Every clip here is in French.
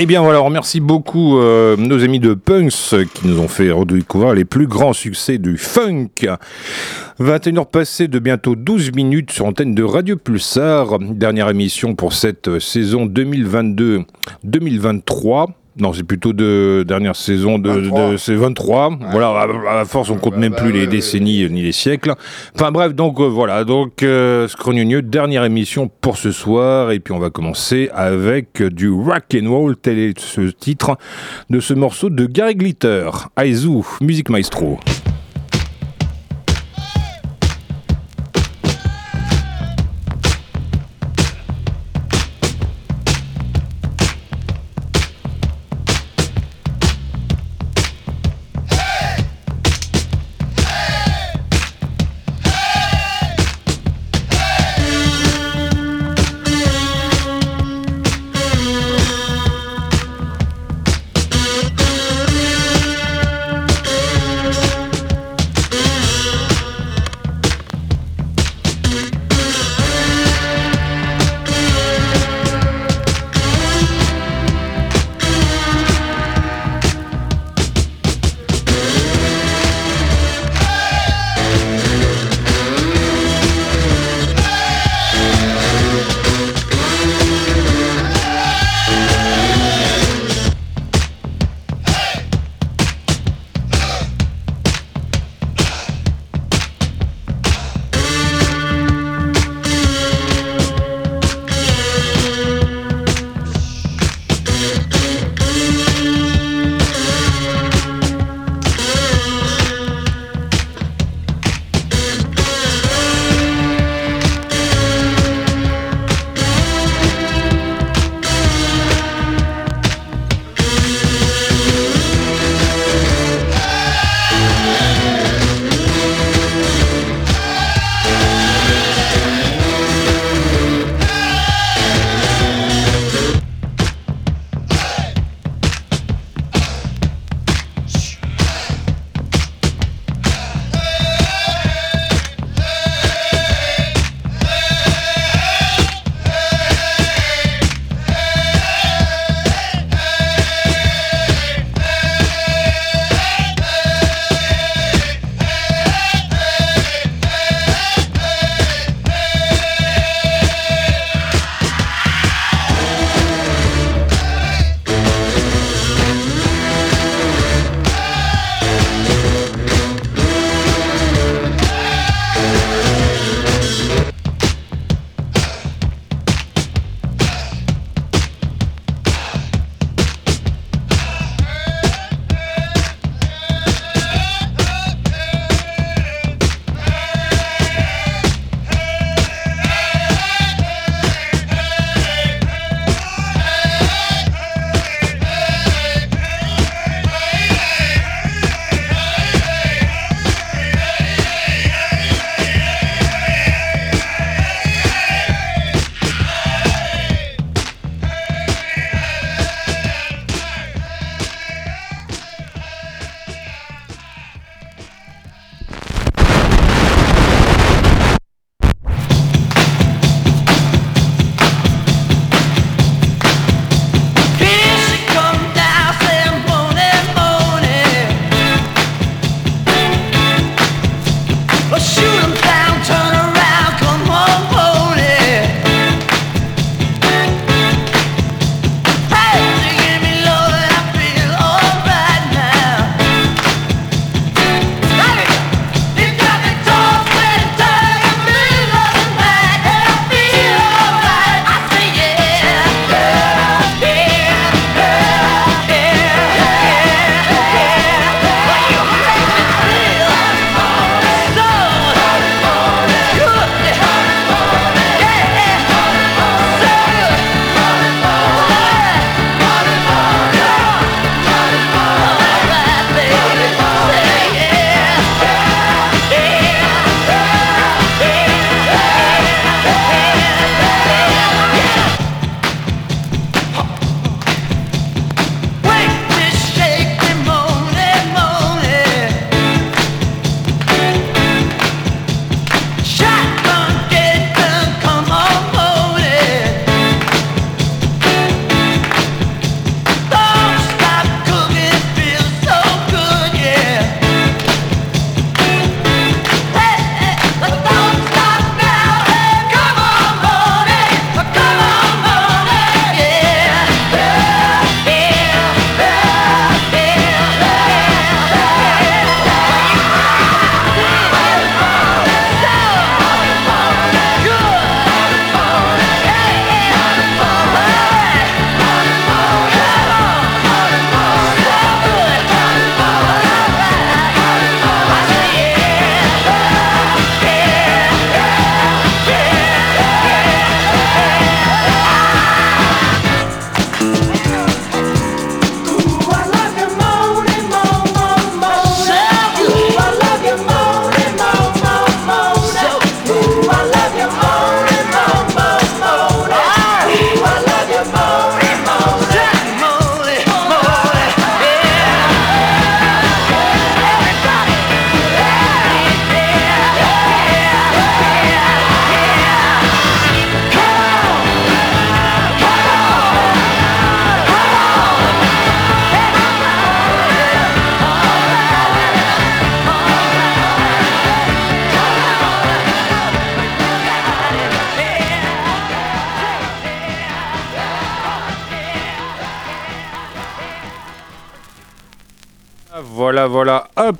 Eh bien voilà, on beaucoup euh, nos amis de Punks qui nous ont fait redécouvrir les plus grands succès du funk. 21h passées de bientôt 12 minutes sur antenne de Radio Pulsar. Dernière émission pour cette saison 2022-2023. Non, c'est plutôt de dernière saison de, 23. de- c'est 23. Voilà, à, à force on compte même plus les décennies ni les siècles. Enfin bref, donc euh, voilà, donc euh, Scrognonieux, dernière émission pour ce soir et puis on va commencer avec euh, du rock and roll, tel est ce titre de ce morceau de Gary Glitter, Aizu, musique maestro.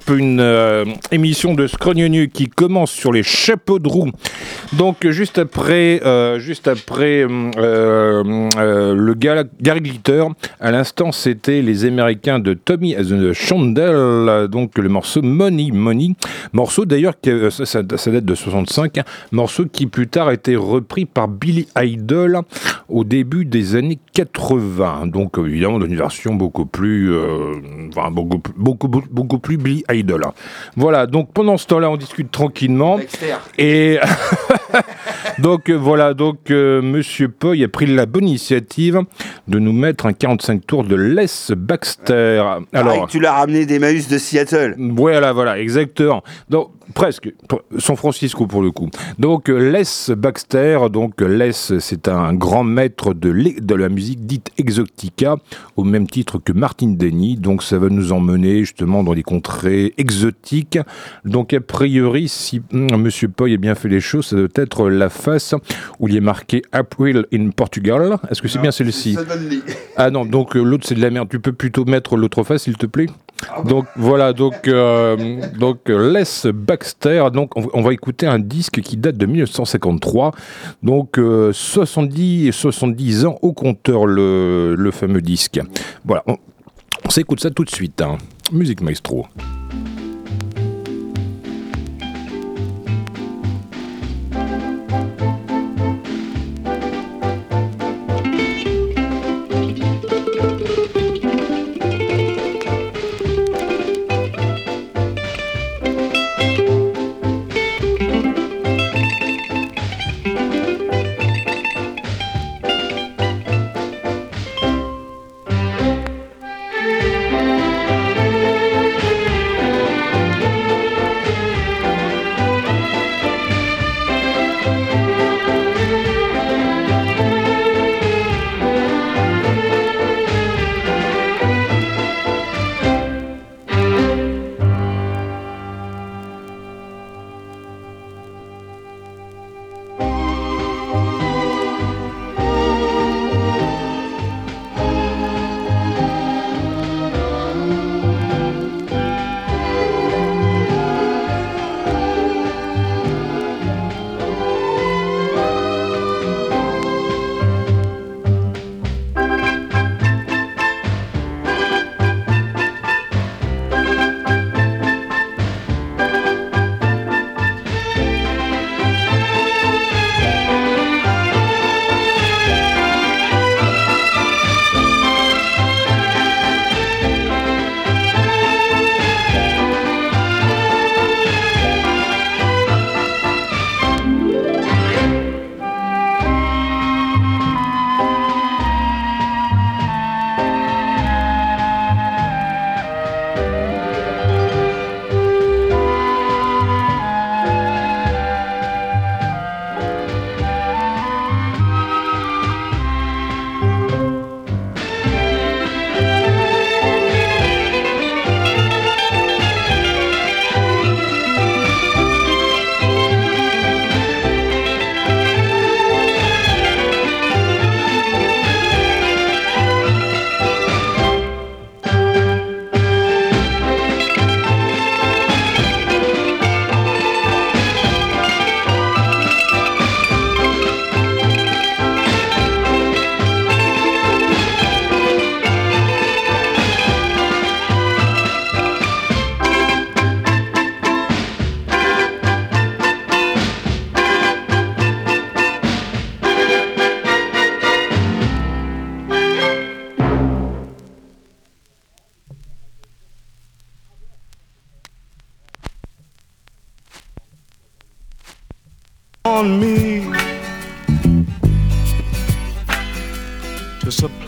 Une euh, émission de Scrognonu qui commence sur les chapeaux de roue. Donc, juste après, euh, juste après euh, le Gary Glitter, à l'instant, c'était les Américains de Tommy Chandel, donc le morceau Money Money. Morceau d'ailleurs, ça, ça, date de 65, hein. morceau qui plus tard a été repris par Billy Idol au début des années 80. Donc, évidemment, dans une version beaucoup plus. enfin, beaucoup, beaucoup, beaucoup plus Billy Idol. Voilà, donc pendant ce temps-là, on discute tranquillement. Et donc voilà, donc euh, Monsieur Poy a pris la bonne initiative de nous mettre un 45 tours de Les Baxter. Alors, tu l'as ramené d'Emmaüs de Seattle. Voilà, voilà, exactement. Donc presque, San Francisco pour le coup. Donc Les Baxter, donc Les, c'est un grand maître de, de la musique dite exotica, au même titre que Martin Denny. Donc ça va nous emmener justement dans des contrées exotiques. Donc a priori, si M. Hum, Monsieur Poy a bien fait les choses, ça doit être la face où il est marqué April in Portugal. Est-ce que c'est bien celle-ci? Ah non, donc euh, l'autre c'est de la merde. Tu peux plutôt mettre l'autre face, s'il te plaît? Donc voilà, donc, euh, donc Les Baxter, donc on, va écouter un disque qui date de 1953, donc 70 euh, 70 ans au compteur le, le fameux disque. Voilà, on, s'écoute ça tout de suite. Hein. Musique maestro.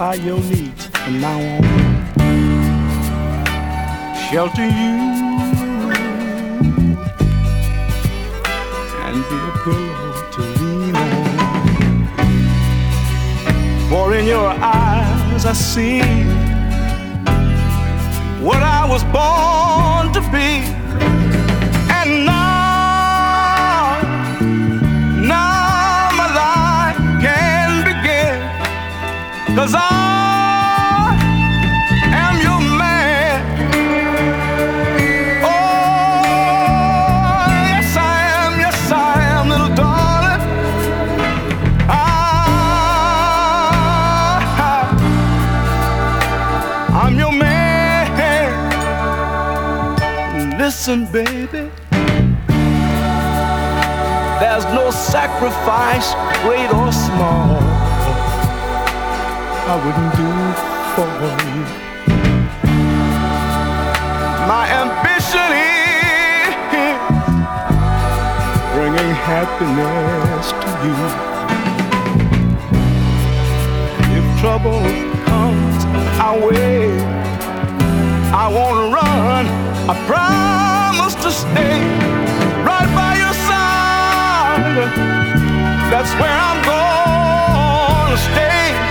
Supply your needs from now on. Shelter you and be a pillow to lean on. For in your eyes I see what I was born to be. Cause I am your man. Oh, yes, I am, yes, I am, little darling. I, I'm your man. Listen, baby. There's no sacrifice, great or small. I wouldn't do for you. My ambition is bringing happiness to you. If trouble comes our way, I won't run. I promise to stay right by your side. That's where I'm gonna stay.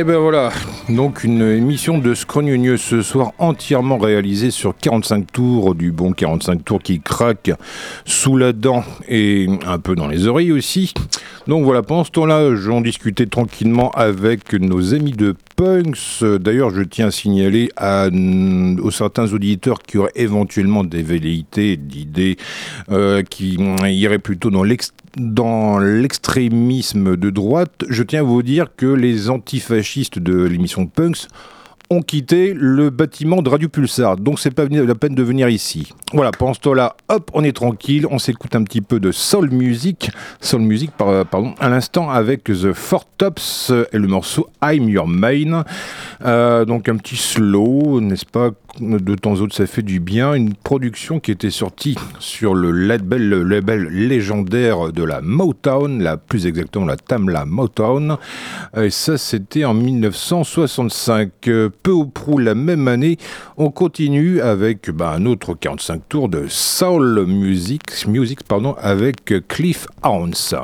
Et ben voilà, donc une émission de Scrogneux ce soir entièrement réalisée sur 45 tours, du bon 45 tours qui craque sous la dent et un peu dans les oreilles aussi. Donc voilà, pendant ce temps-là, j'en discutais tranquillement avec nos amis de Punks. D'ailleurs, je tiens à signaler aux certains auditeurs qui auraient éventuellement des velléités, d'idées euh, qui iraient plutôt dans l'ex dans l'extrémisme de droite, je tiens à vous dire que les antifascistes de l'émission Punks ont quitté le bâtiment de Radio Pulsar. Donc c'est pas la peine de venir ici. Voilà, pendant ce temps-là, hop, on est tranquille, on s'écoute un petit peu de soul music, soul music par- pardon, à l'instant avec The Four Tops et le morceau I'm Your Main. Euh, donc un petit slow, n'est-ce pas? De temps en temps, ça fait du bien. Une production qui était sortie sur le label, le label légendaire de la Motown, la plus exactement la Tamla Motown. Et ça, c'était en 1965. Peu ou prou la même année, on continue avec bah, un autre 45 tours de soul music, music avec Cliff Ounce.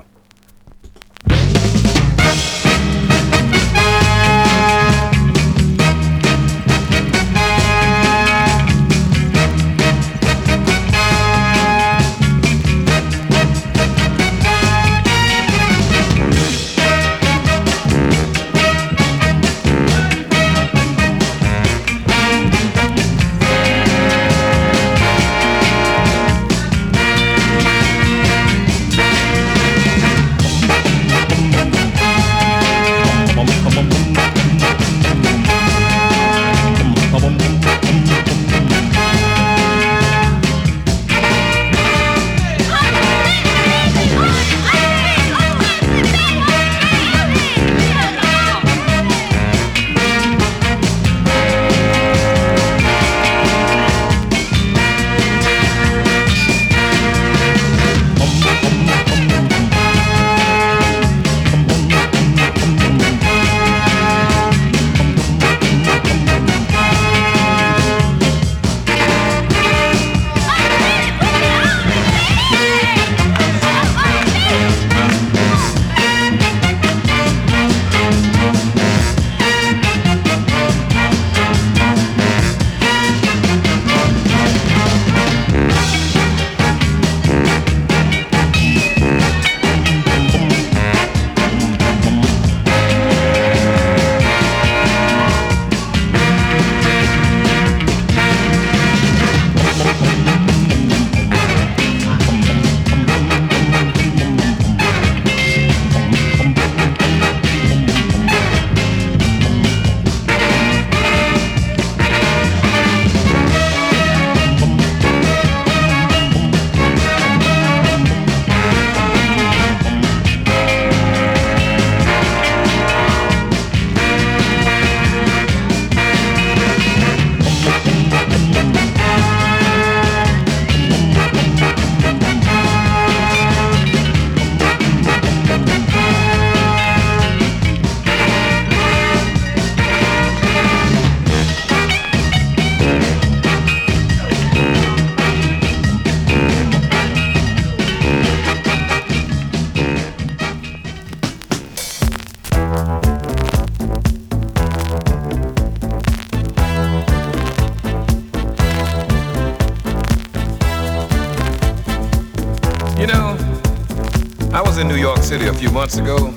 City a few months ago,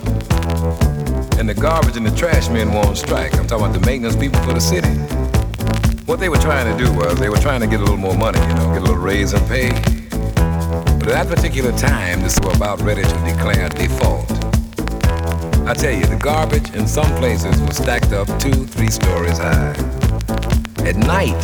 and the garbage and the trash men were on strike. I'm talking about the maintenance people for the city. What they were trying to do was they were trying to get a little more money, you know, get a little raise in pay. But at that particular time, this was about ready to declare default. I tell you, the garbage in some places was stacked up two, three stories high. At night,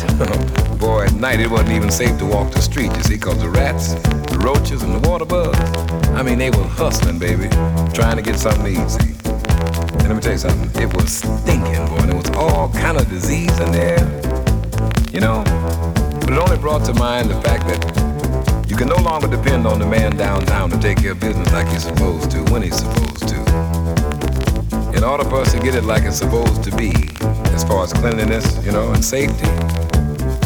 boy, at night it wasn't even safe to walk the street, you see, cause the rats, the roaches, and the water bugs, I mean, they were hustling, baby, trying to get something easy. And let me tell you something, it was stinking, boy, and there was all kind of disease in there, you know? But it only brought to mind the fact that you can no longer depend on the man downtown to take care of business like he's supposed to, when he's supposed to. In order for us to get it like it's supposed to be, as far as cleanliness, you know, and safety,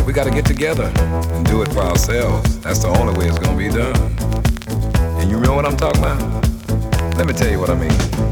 we got to get together and do it for ourselves. That's the only way it's going to be done. You know what I'm talking about? Let me tell you what I mean.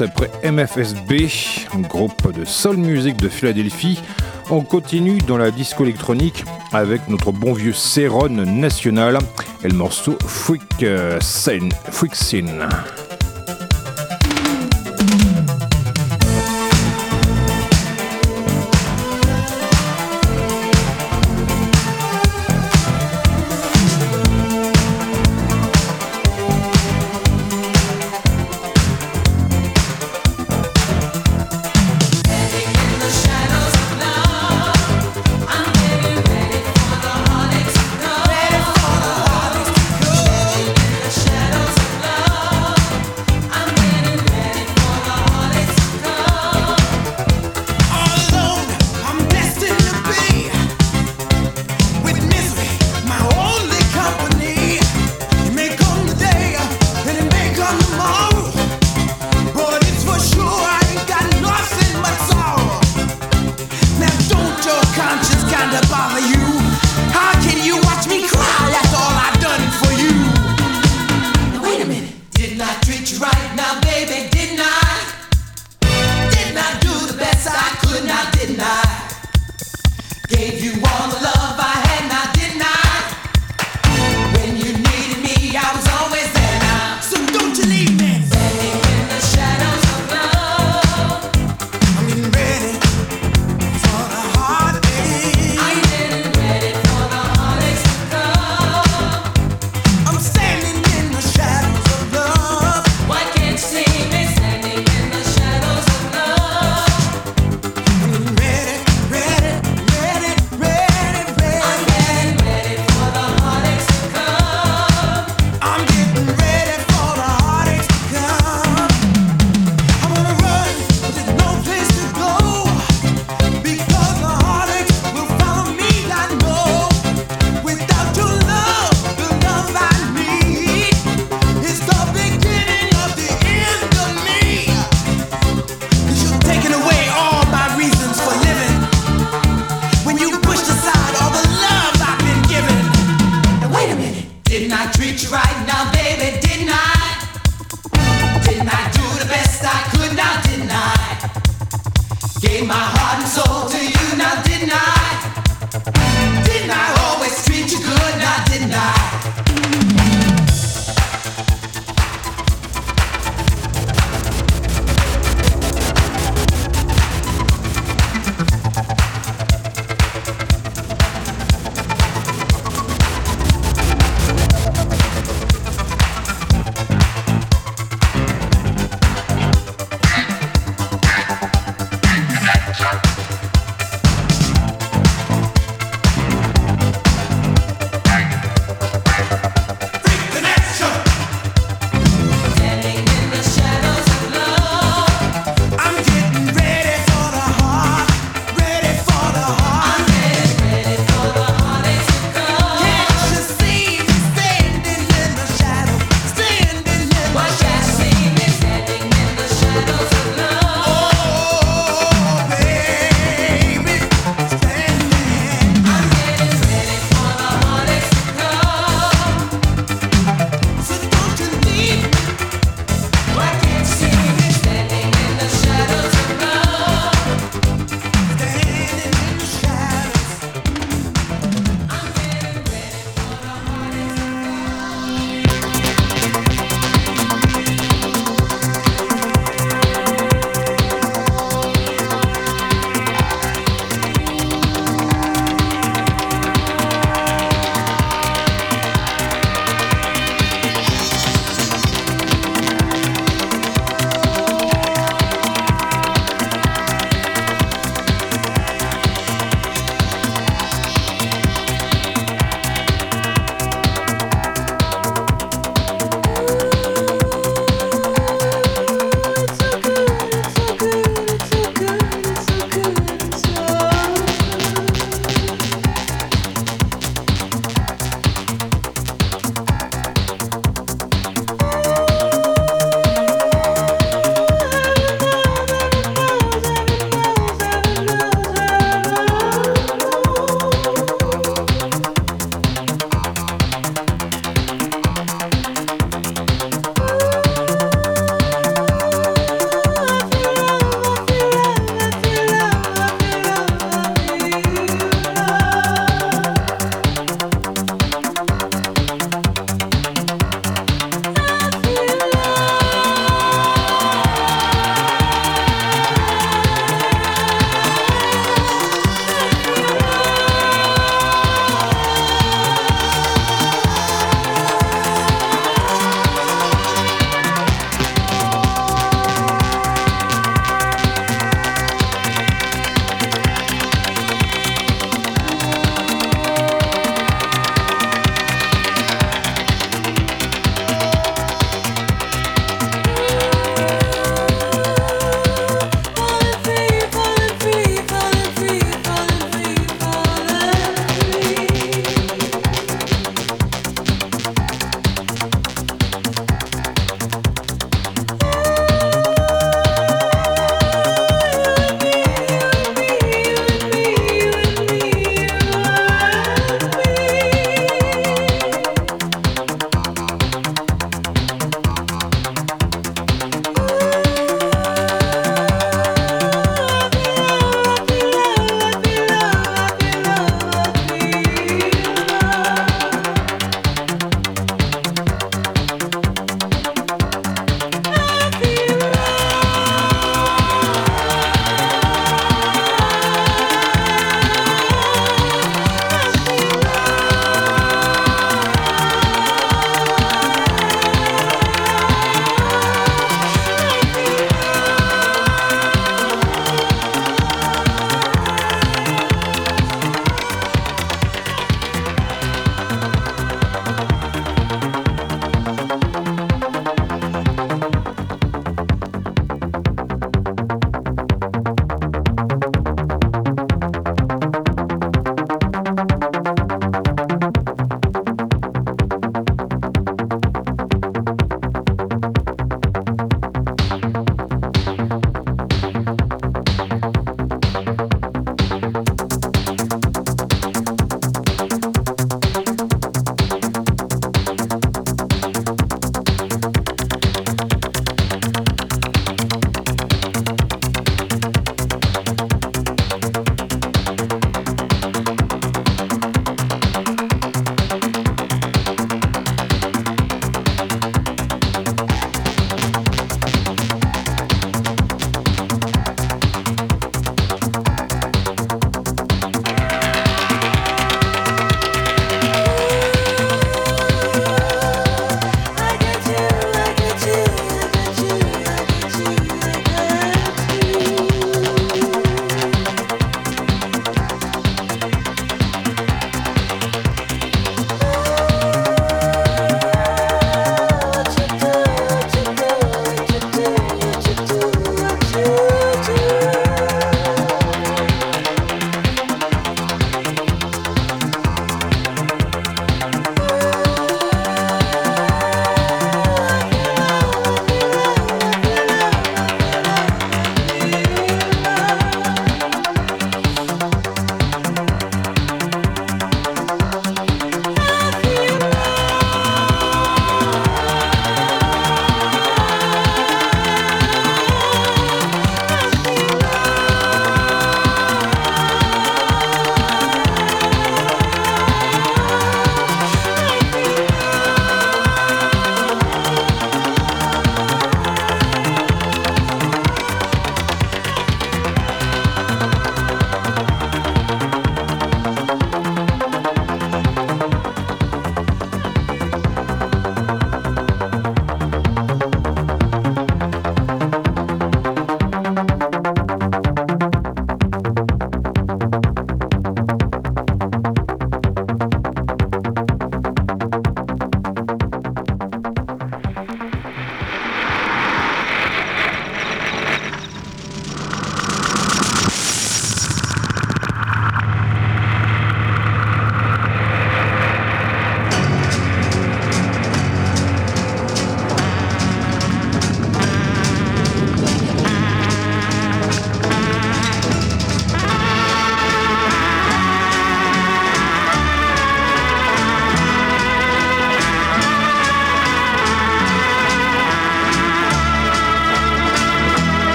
après MFSB, groupe de soul music de Philadelphie. On continue dans la disco électronique avec notre bon vieux Céron national et le morceau Freak, euh, Scene. Freak Scene.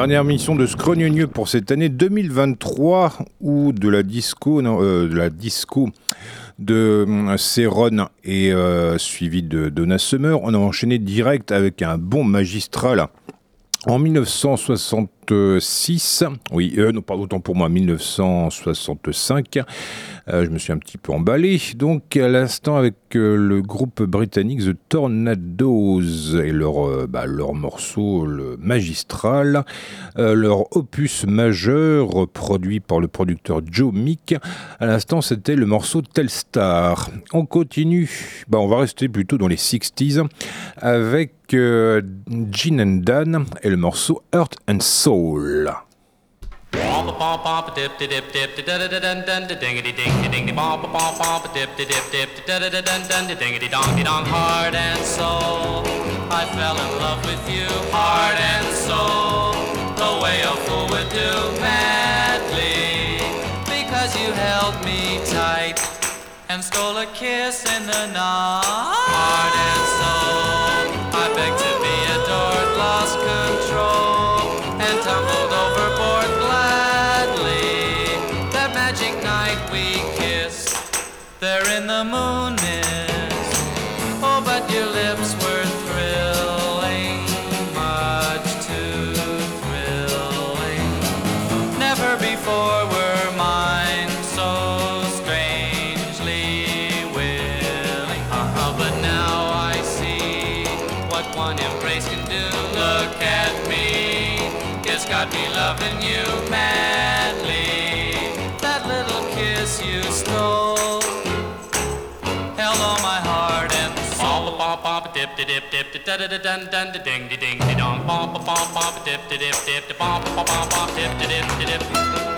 Dernière mission de Scrogneux pour cette année 2023 ou de la disco, non, euh, de la disco de euh, Céron et euh, suivi de Donna Summer. On a enchaîné direct avec un bon magistral en 1966, oui, euh, non pas autant pour moi, 1965, euh, je me suis un petit peu emballé. Donc à l'instant avec euh, le groupe britannique The Tornadoes et leur, euh, bah, morceau magistral, leur opus majeur produit par le producteur Joe Meek. À l'instant c'était le morceau Telstar. On continue, bah, on va rester plutôt dans les 60s avec Gene and Dan et le morceau Earth and Soul. soul. Heart and soul, I fell in love with you. Heart and soul, the way a fool would do madly, because you held me tight and stole a kiss in the night. de dip dip da da da da da dun de ding de ding de dong bom bom bom bom dip dip dip de bom bom bom bom dip de dip dip.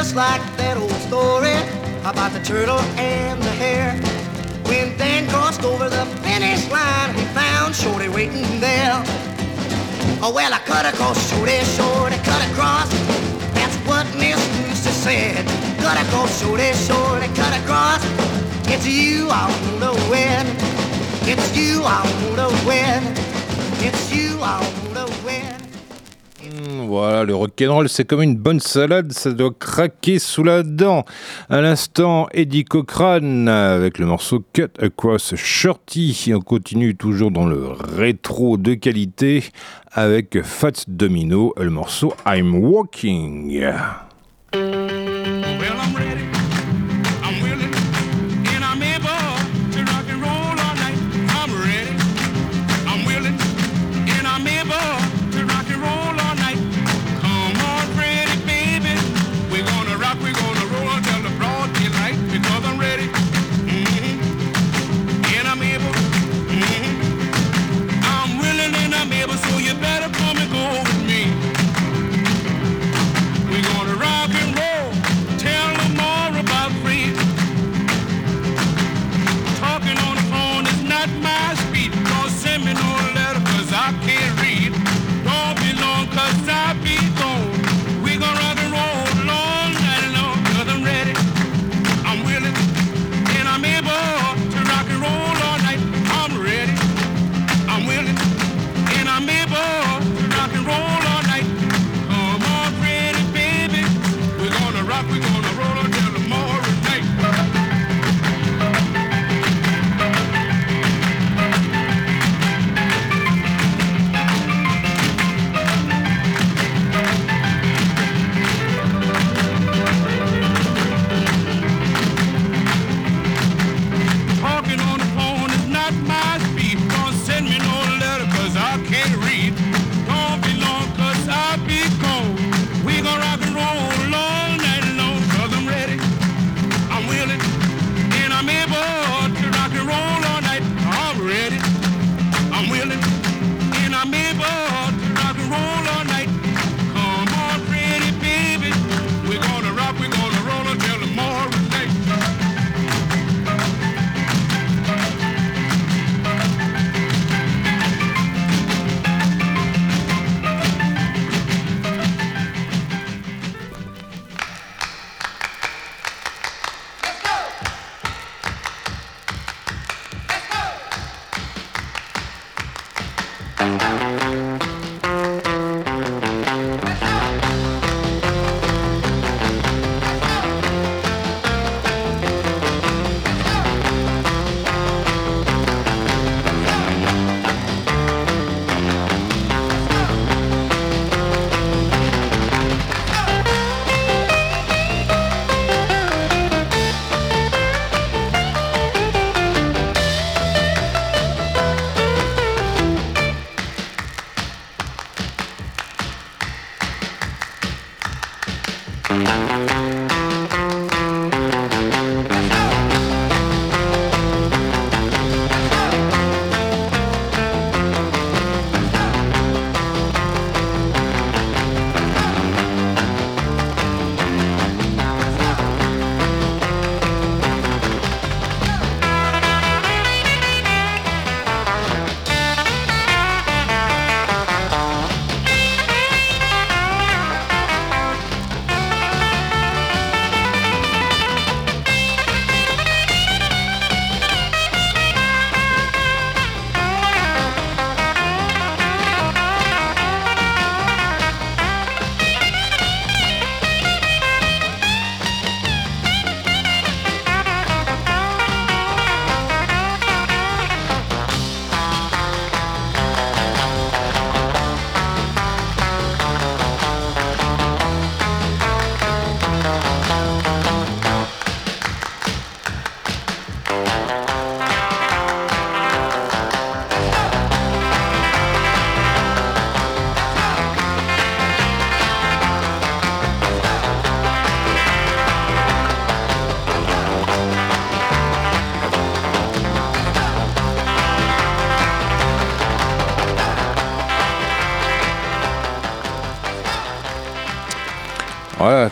just like that old story about the turtle and the hare. When Dan crossed over the finish line, he found Shorty waiting there. Oh, well, I cut across, Shorty, Shorty, cut across. That's what Miss Lucy said. Cut across, Shorty, Shorty, cut across. It's you I wanna win. It's you I wanna win. It's you I wanna Voilà, le rock'n'roll, c'est comme une bonne salade, ça doit craquer sous la dent. À l'instant, Eddie Cochrane avec le morceau Cut Across Shorty. On continue toujours dans le rétro de qualité avec Fats Domino, le morceau I'm Walking. Well, I'm ready. Música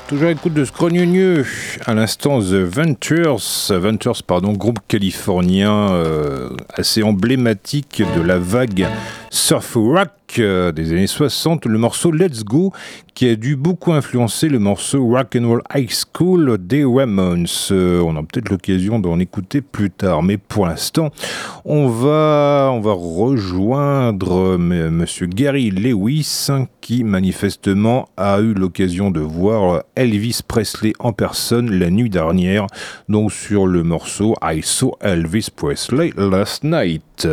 toujours écoute de Scrogneux. À l'instant, The Ventures, Ventures, pardon, groupe californien euh, assez emblématique de la vague surf rock euh, des années 60. Le morceau Let's Go, qui a dû beaucoup influencer le morceau Rock and Roll High School des Ramones. Euh, on a peut-être l'occasion d'en écouter plus tard, mais pour l'instant, on va, on va rejoindre euh, Monsieur Gary Lewis, hein, qui manifestement a eu l'occasion de voir Elvis Presley en personne la nuit dernière, donc sur le morceau I Saw Elvis Presley Last Night.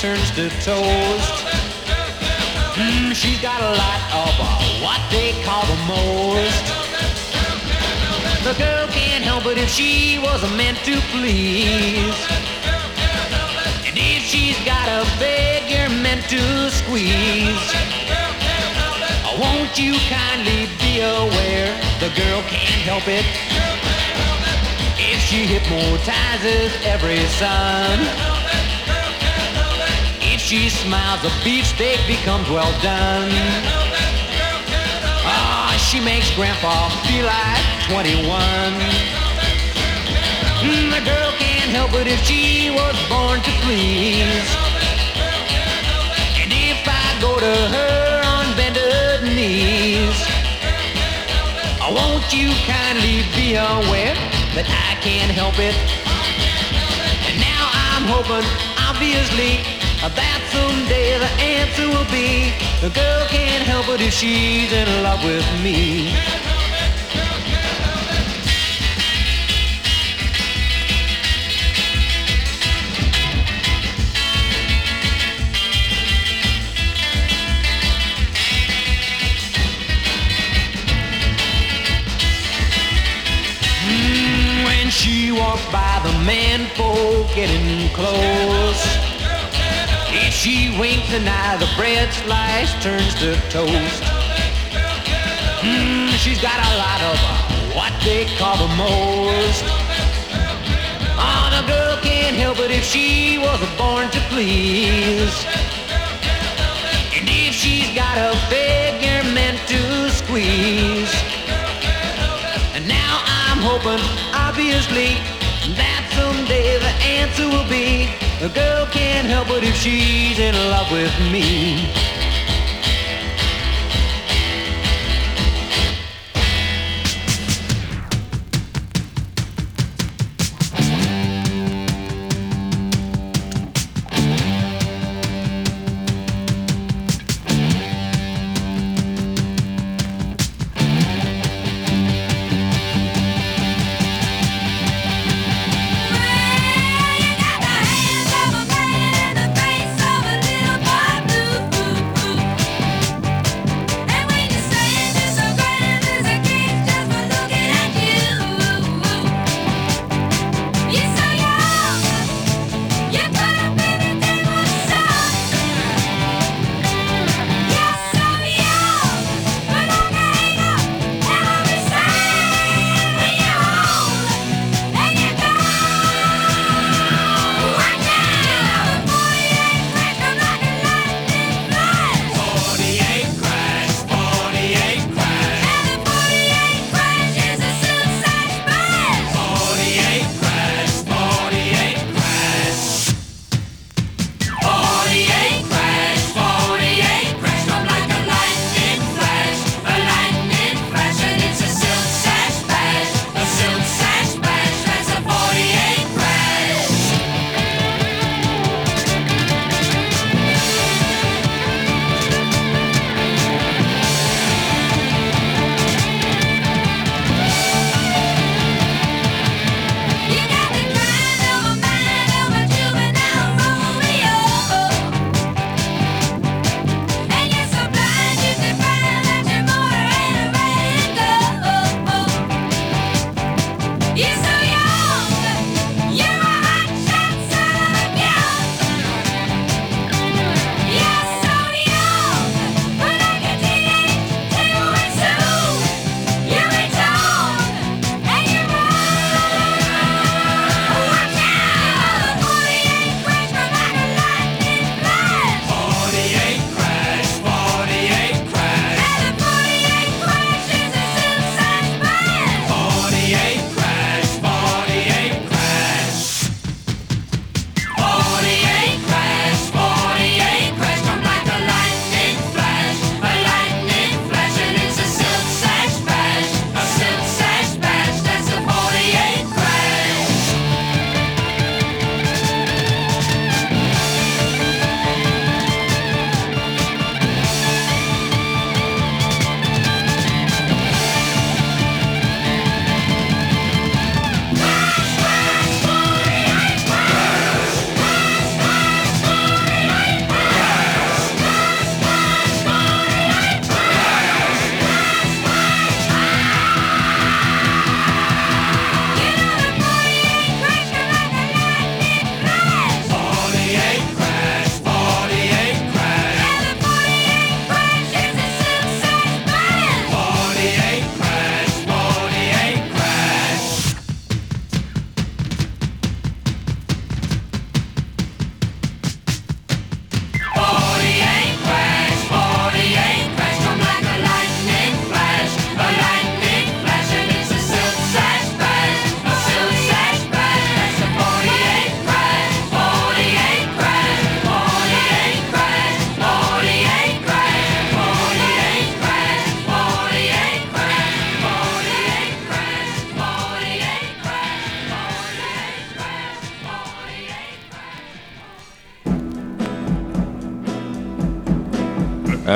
Turns to toast. Mm, she's got a lot of what they call the most. The girl can't help it if she was meant to please. And if she's got a beg, you're meant to squeeze. Won't you kindly be aware the girl can't help it if she hypnotizes every son. She smiles, a beefsteak becomes well done. Ah, she makes Grandpa feel like 21. Mm, The girl can't help it if she was born to please. And if I go to her on bended knees, oh, won't you kindly be aware that I can't help it? And now I'm hoping, obviously, that someday the answer will be the girl can't help it if she's in love with me. Mm, When she walks by the men folk getting close. She winks an eye, the bread slice turns to toast. Mm, she's got a lot of what they call the most. Oh, the girl can't help it if she was born to please. And if she's got a figure meant to squeeze. And now I'm hoping, obviously, that someday the answer will be a girl can't help it if she's in love with me.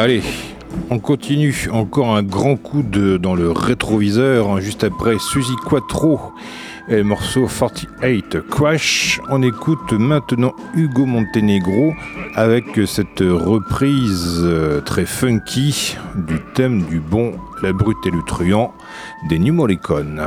Allez, on continue. Encore un grand coup de, dans le rétroviseur. hein, juste après Suzy Quattro et le morceau 48 Crash. On écoute maintenant Hugo Montenegro avec cette reprise euh, très funky du thème du bon, la brute et le truand des New Morricone.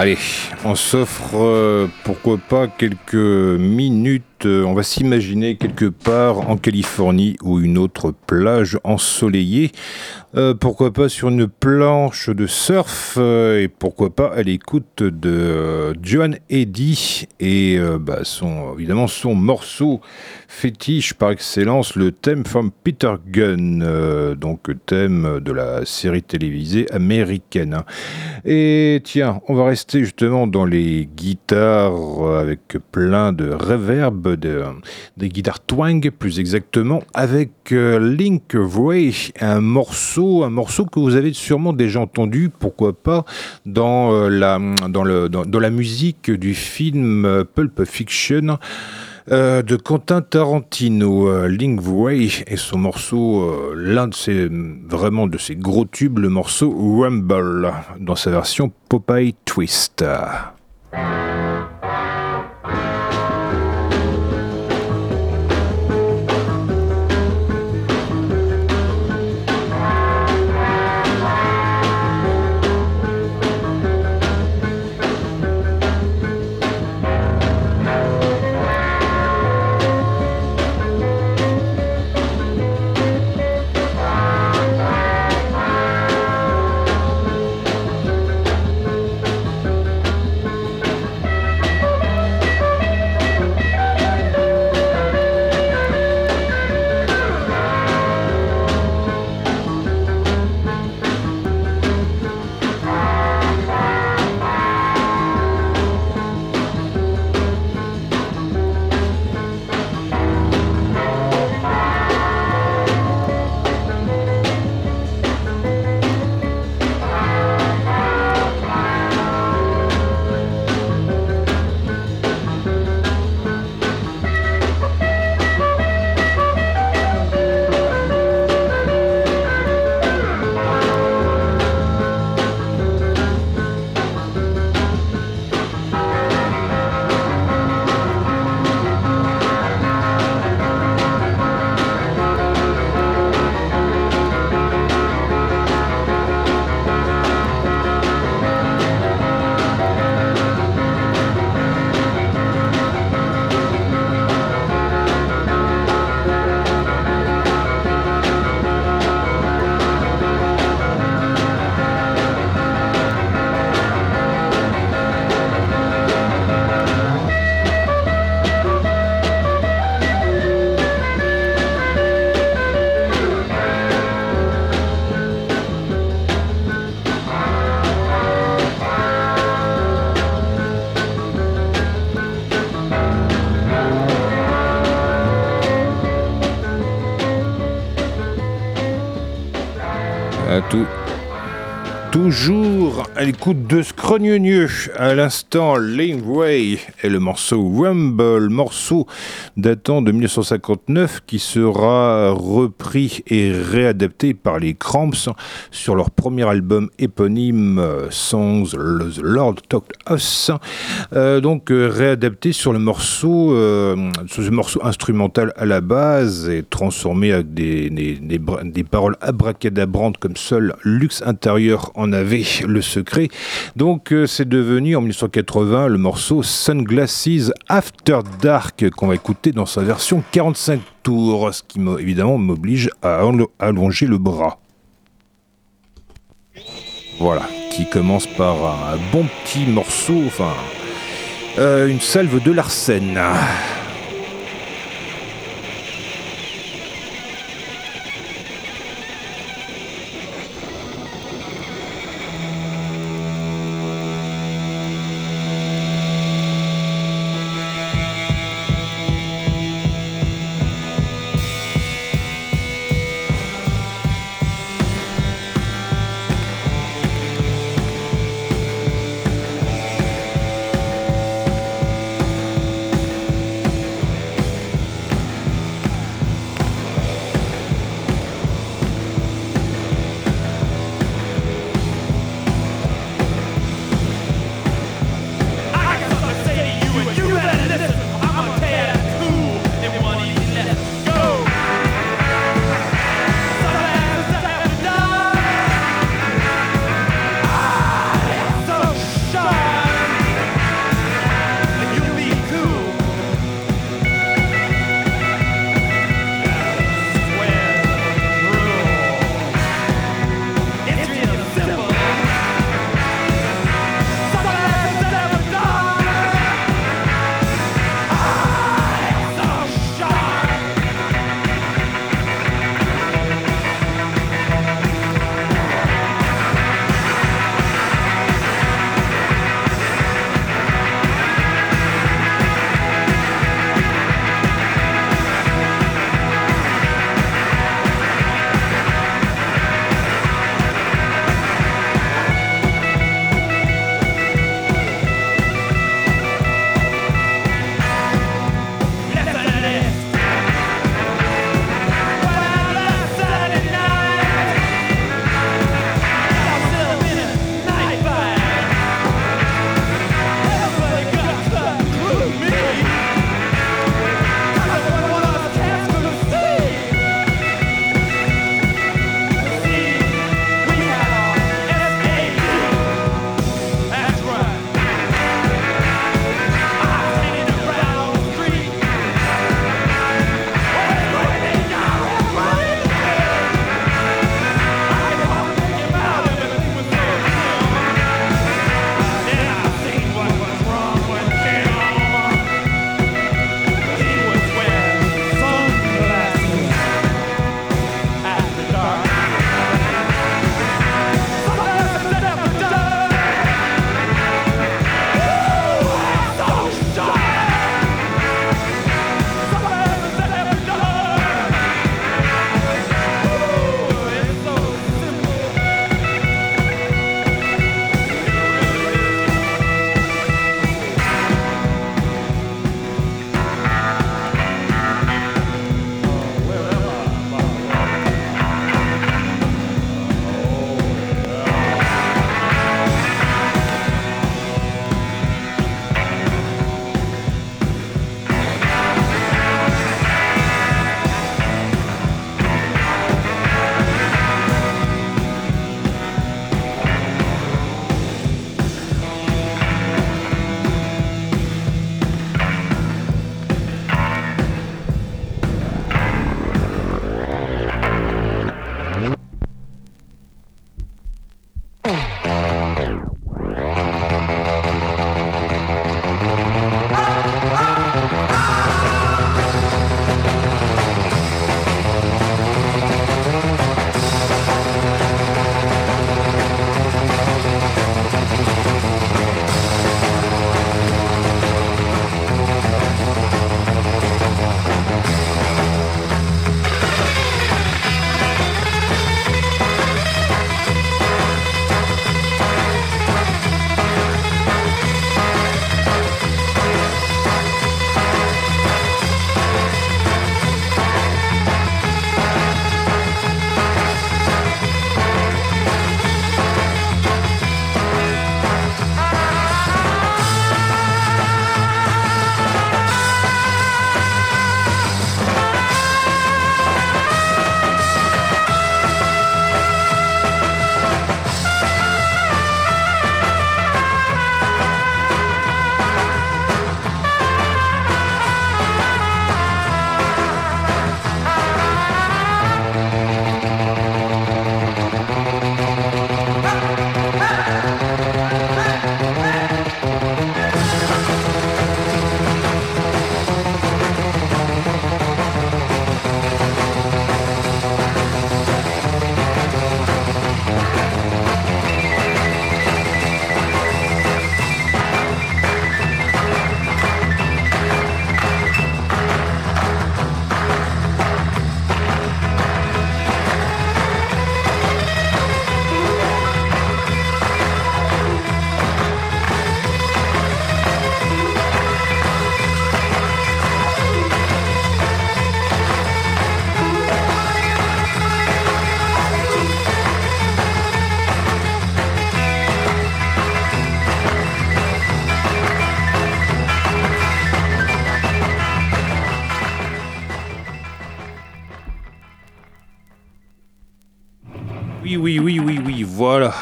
Allez, on s'offre, euh, pourquoi pas, quelques minutes. euh, on va s'imaginer quelque part en Californie ou une autre plage ensoleillée. Euh, pourquoi pas sur une planche de surf euh, et pourquoi pas à l'écoute de euh, Joan Eddy et bah, son, évidemment son morceau fétiche par excellence, le thème from Peter Gunn, donc thème de la série télévisée américaine. Et tiens, on va rester justement dans les guitares avec plein de reverb, de- des guitares twang plus exactement, avec Link Way, un morceau, un morceau que vous avez sûrement déjà entendu, pourquoi pas, dans, euh, la, musique du film euh, Pulp Fiction. euh, de Quentin Tarantino, Link Way et son morceau, l'un de vraiment de ses gros tubes, le morceau Rumble, dans sa version Popeye Twist. elle coûte 2, Rognonieux, à l'instant Laneway et le morceau Rumble, morceau datant de 1959 qui sera repris et réadapté par les Cramps sur leur premier album éponyme Songs The Lord Talked Us, euh, donc euh, réadapté sur le morceau, euh, sur ce morceau instrumental à la base et transformé avec des, des, des, des paroles abracadabrantes comme seul luxe intérieur en avait le secret. Donc euh, c'est devenu en 1980 le morceau Sunglasses After Dark qu'on va écouter dans sa version 45 tours, ce qui évidemment m'oblige à allo- allonger le bras. Voilà, qui commence par un bon petit morceau, enfin euh, une salve de Larsen.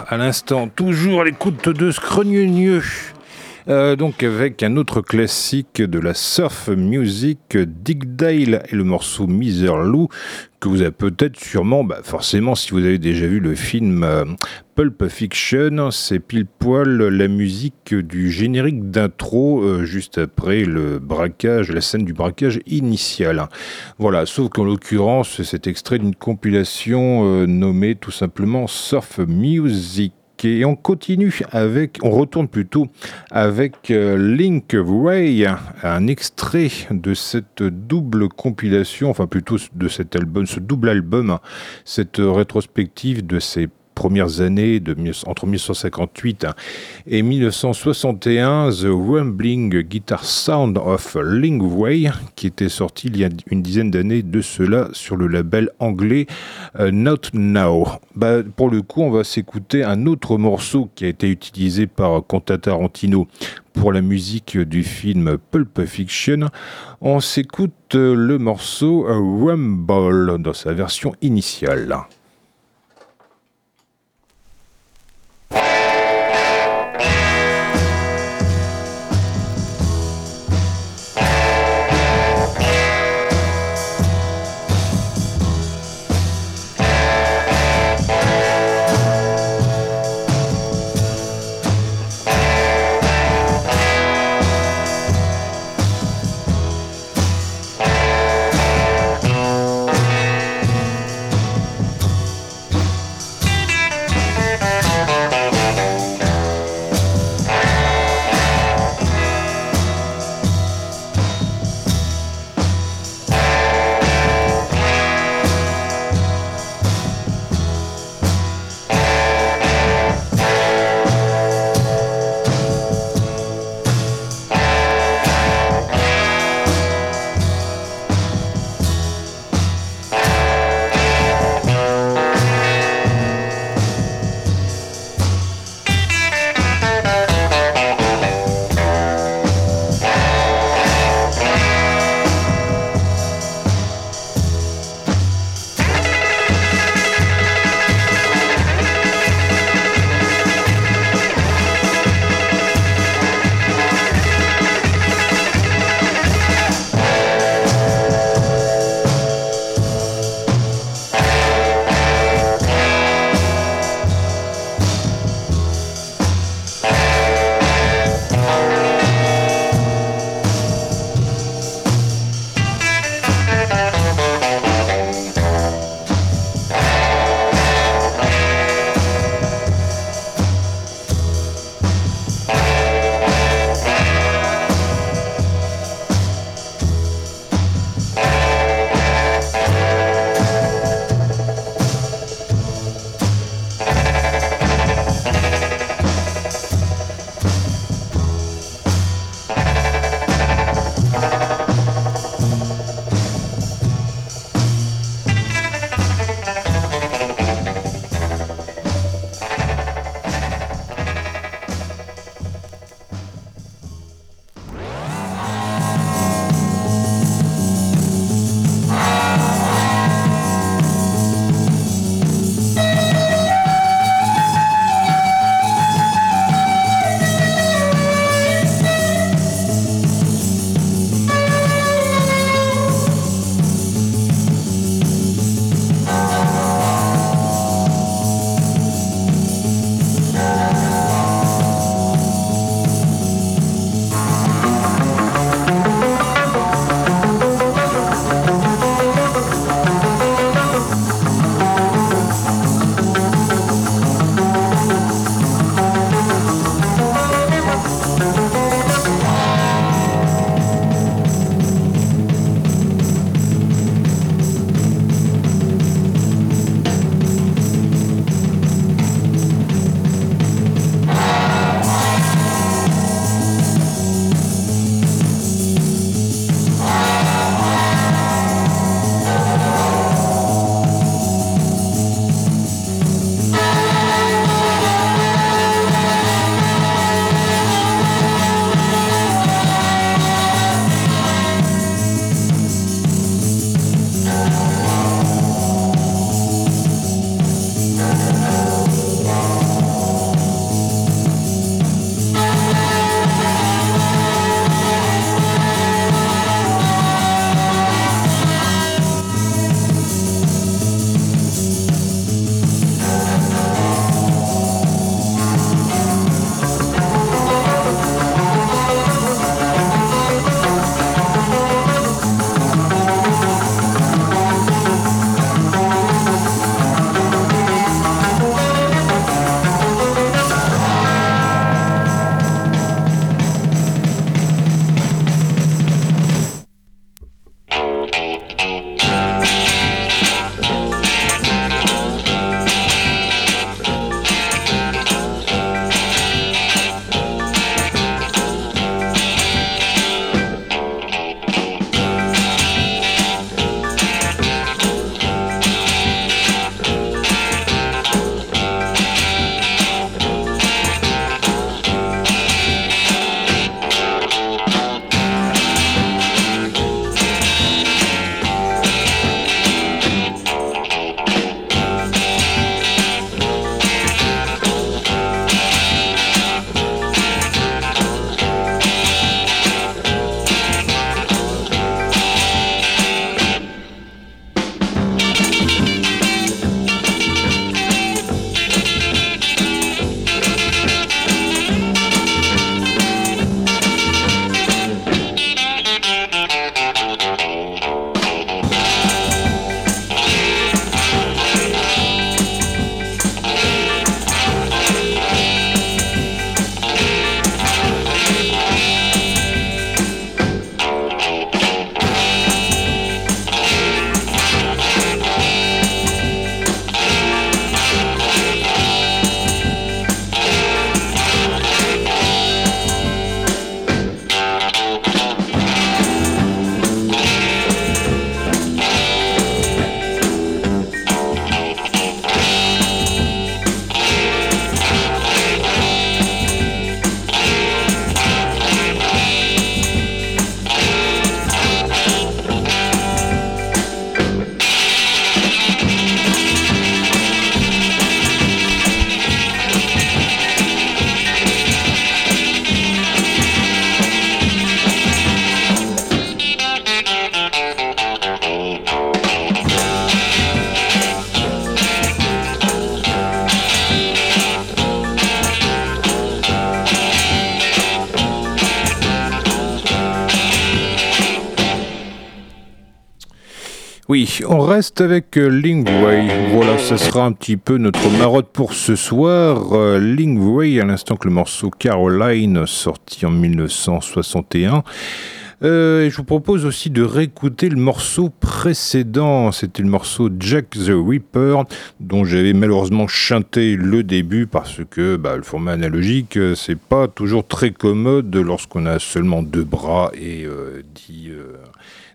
À l'instant, toujours à l'écoute de Scrogneux. Euh, donc avec un autre classique de la surf music, Dick Dale et le morceau Miserlou, que vous avez peut-être sûrement, bah forcément si vous avez déjà vu le film euh, Pulp Fiction, c'est pile poil la musique du générique d'intro euh, juste après le braquage, la scène du braquage initial. Voilà, sauf qu'en l'occurrence c'est extrait d'une compilation euh, nommée tout simplement Surf Music. Et on continue avec, on retourne plutôt avec euh, Link Ray, un extrait de cette double compilation, enfin plutôt de cet album, ce double album, cette rétrospective de ces premières années de, entre 1958 et 1961, The Rumbling Guitar Sound of Lingway, qui était sorti il y a une dizaine d'années de cela sur le label anglais euh, Not Now. Bah, pour le coup, on va s'écouter un autre morceau qui a été utilisé par Quentin Tarantino pour la musique du film Pulp Fiction. On s'écoute euh, le morceau euh, Rumble dans sa version initiale. Reste avec euh, Lingway. Voilà, ça sera un petit peu notre marotte pour ce soir. Euh, Lingway, à l'instant que le morceau Caroline, sorti en 1961. Euh, je vous propose aussi de réécouter le morceau précédent. C'était le morceau Jack the Ripper, dont j'avais malheureusement chanté le début parce que bah, le format analogique, c'est pas toujours très commode lorsqu'on a seulement deux bras et euh, dix, euh,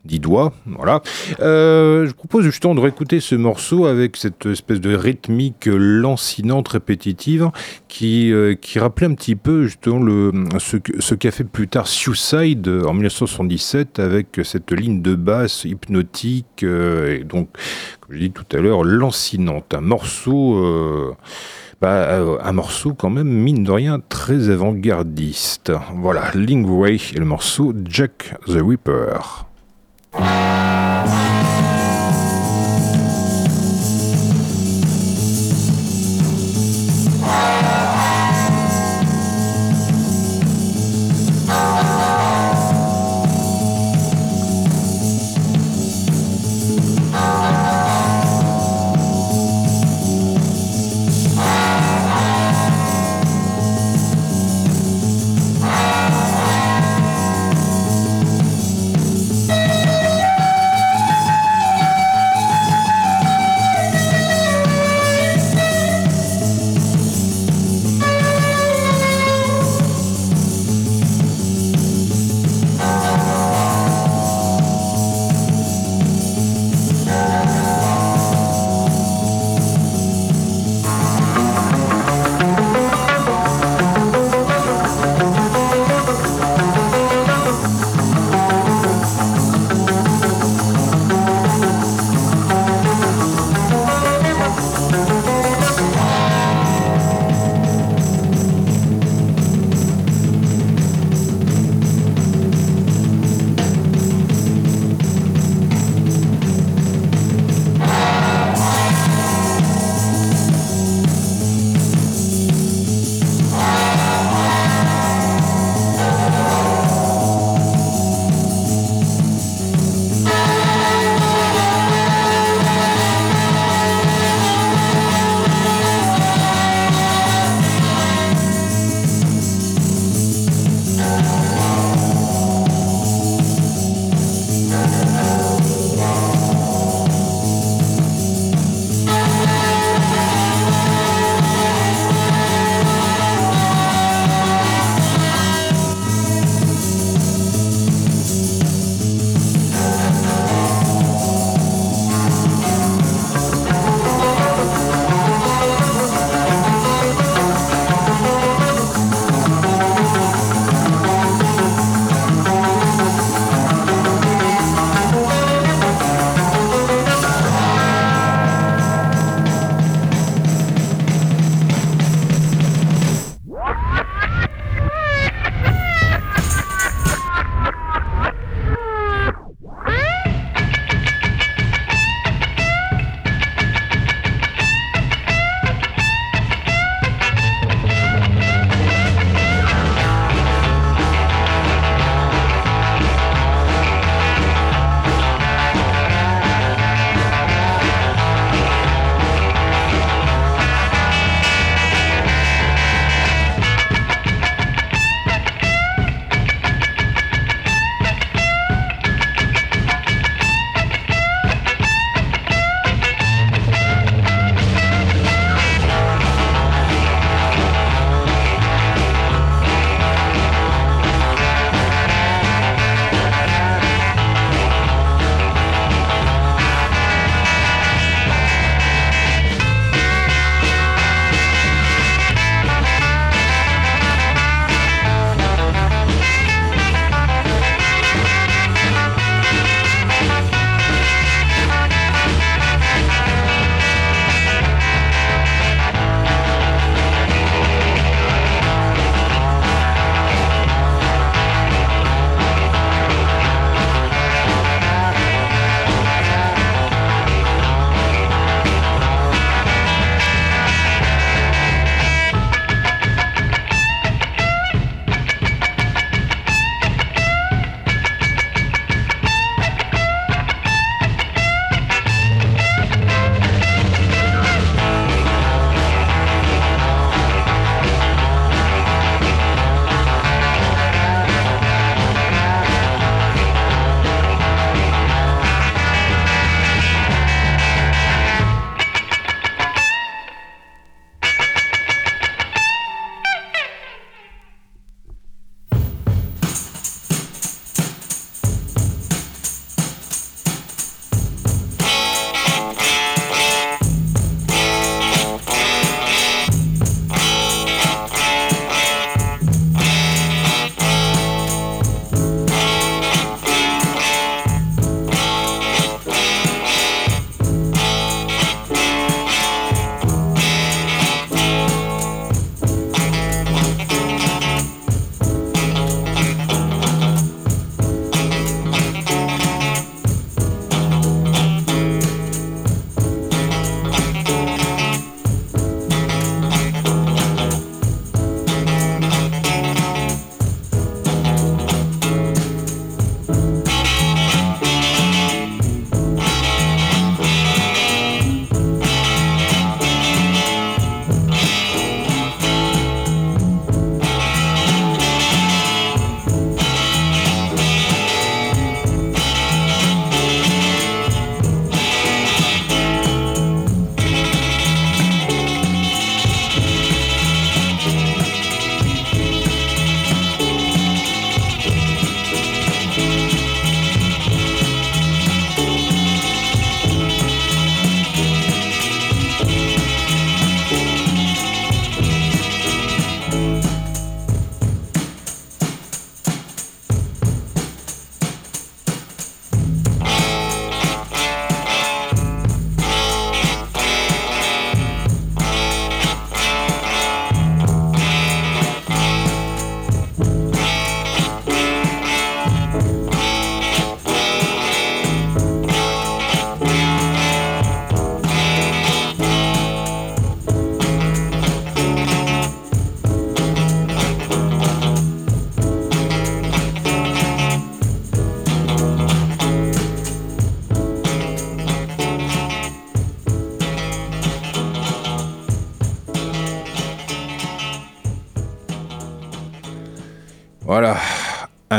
dix doigts. Voilà. Euh, je propose justement de réécouter ce morceau avec cette espèce de rythmique lancinante, répétitive, qui, euh, qui rappelait un petit peu justement le, ce, qu'a fait plus tard Suicide en 1977 avec cette ligne de basse hypnotique euh, et donc, comme je dit tout à l'heure, lancinante. Un morceau. bah, un morceau quand même, mine de rien, très avant-gardiste. Voilà, Lingway et le morceau Jack the Ripper. Música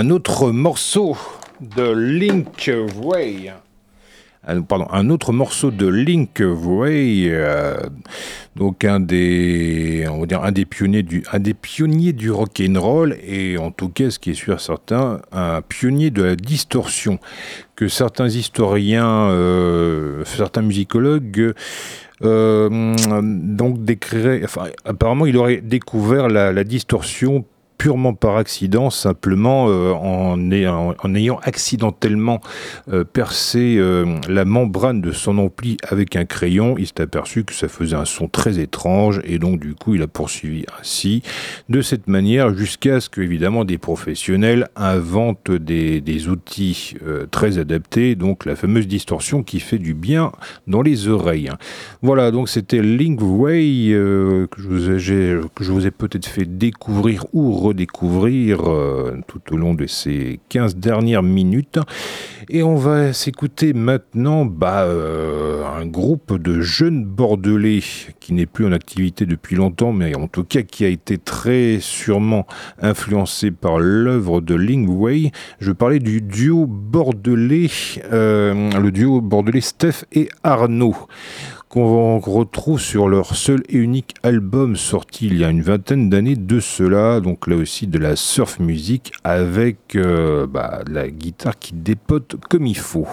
un autre morceau de Link Way. Pardon, un autre morceau de Link Way, euh, donc un des, on va dire un des pionniers du, un des pionniers du rock and roll et en tout cas, ce qui est sûr certain, un pionnier de la distorsion que certains historiens, euh, certains musicologues euh, donc apparemment, il aurait découvert la distorsion purement par accident, simplement euh, en, ayant, en ayant accidentellement euh, percé euh, la membrane de son ampli avec un crayon. Il s'est aperçu que ça faisait un son très étrange et donc du coup il a poursuivi ainsi de cette manière jusqu'à ce que évidemment des professionnels inventent des, outils très adaptés, donc la fameuse distorsion qui fait du bien dans les oreilles. Voilà, donc c'était Linkway euh, que je vous ai, ai peut-être fait découvrir ou redécouvrir euh, tout au long de ces 15 dernières minutes. Et on va s'écouter maintenant bah, euh, un groupe de jeunes Bordelais qui n'est plus en activité depuis longtemps, mais en tout cas qui a été très sûrement influencé par l'œuvre de Lingway. Je parlais du duo bordelais, euh, le duo bordelais Steph et Arnaud qu'on retrouve sur leur seul et unique album sorti il y a une vingtaine d'années de cela, donc là aussi de la surf music avec euh, bah, la guitare qui dépote comme il faut.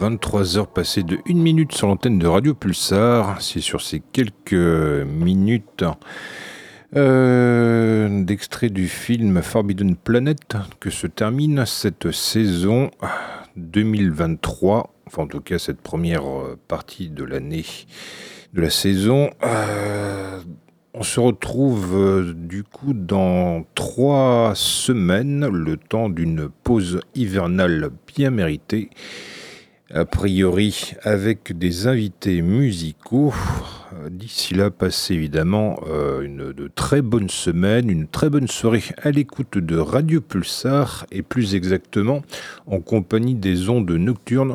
23 heures passées de 1 minute sur l'antenne de Radio Pulsar. C'est sur ces quelques minutes euh, d'extrait du film Forbidden Planet que se termine cette saison 2023 enfin en tout cas cette première euh, partie de l'année, de la saison. Euh, on se retrouve du coup dans trois semaines, le temps d'une pause hivernale bien méritée. A priori avec des invités musicaux. D'ici là, passez évidemment euh, une très bonne semaine, une très bonne soirée à l'écoute de Radio Pulsar et plus exactement en compagnie des ondes nocturnes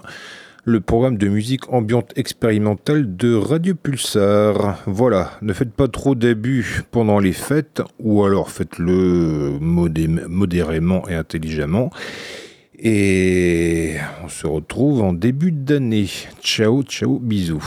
le programme de musique ambiante expérimentale de Radio Pulsar. Voilà, ne faites pas trop d'abus pendant les fêtes, ou alors faites-le modé- modérément et intelligemment. Et on se retrouve en début d'année. Ciao, ciao, bisous.